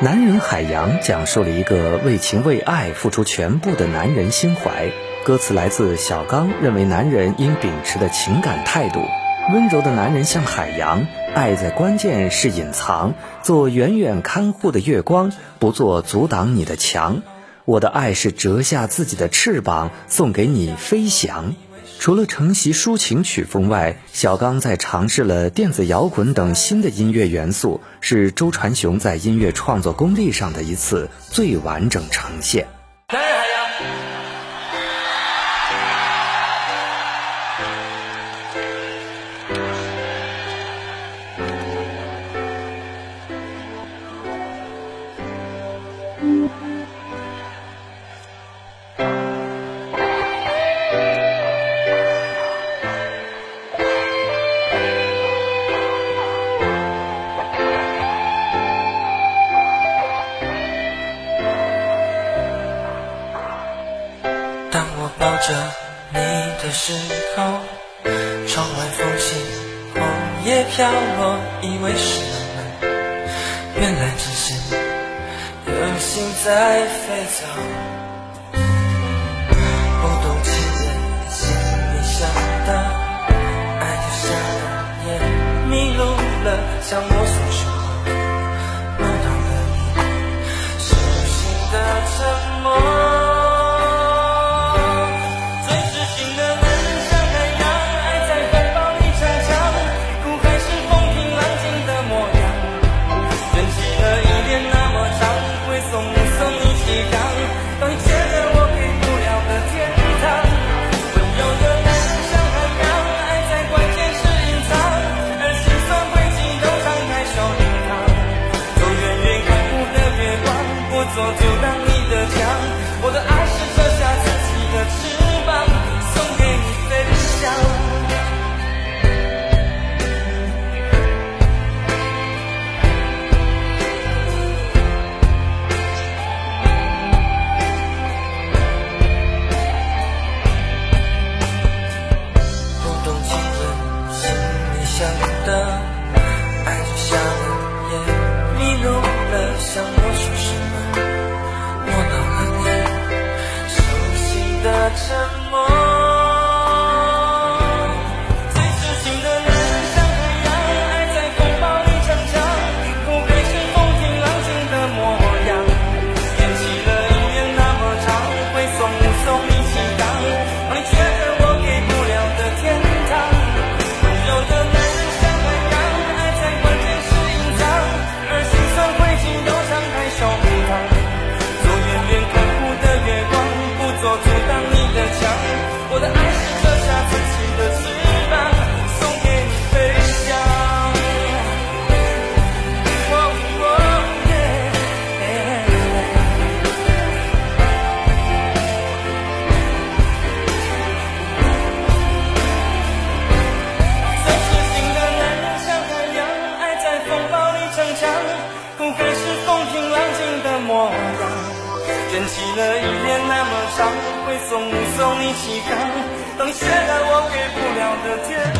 男人海洋讲述了一个为情为爱付出全部的男人心怀。歌词来自小刚认为男人应秉持的情感态度：温柔的男人像海洋，爱在关键是隐藏，做远远看护的月光，不做阻挡你的墙。我的爱是折下自己的翅膀，送给你飞翔。除了承袭抒情曲风外，小刚在尝试了电子摇滚等新的音乐元素，是周传雄在音乐创作功力上的一次最完整呈现。着你的时候，窗外风起，红叶飘落，以为是浪漫，原来只是有心在飞走。不懂情人心里想的，爱就像了，也迷路了，像摸索时做阻挡你的墙我的爱是 some 更是风平浪静的模样。卷起了一帘那么长，会送不送你启航？等写了我给不了的天。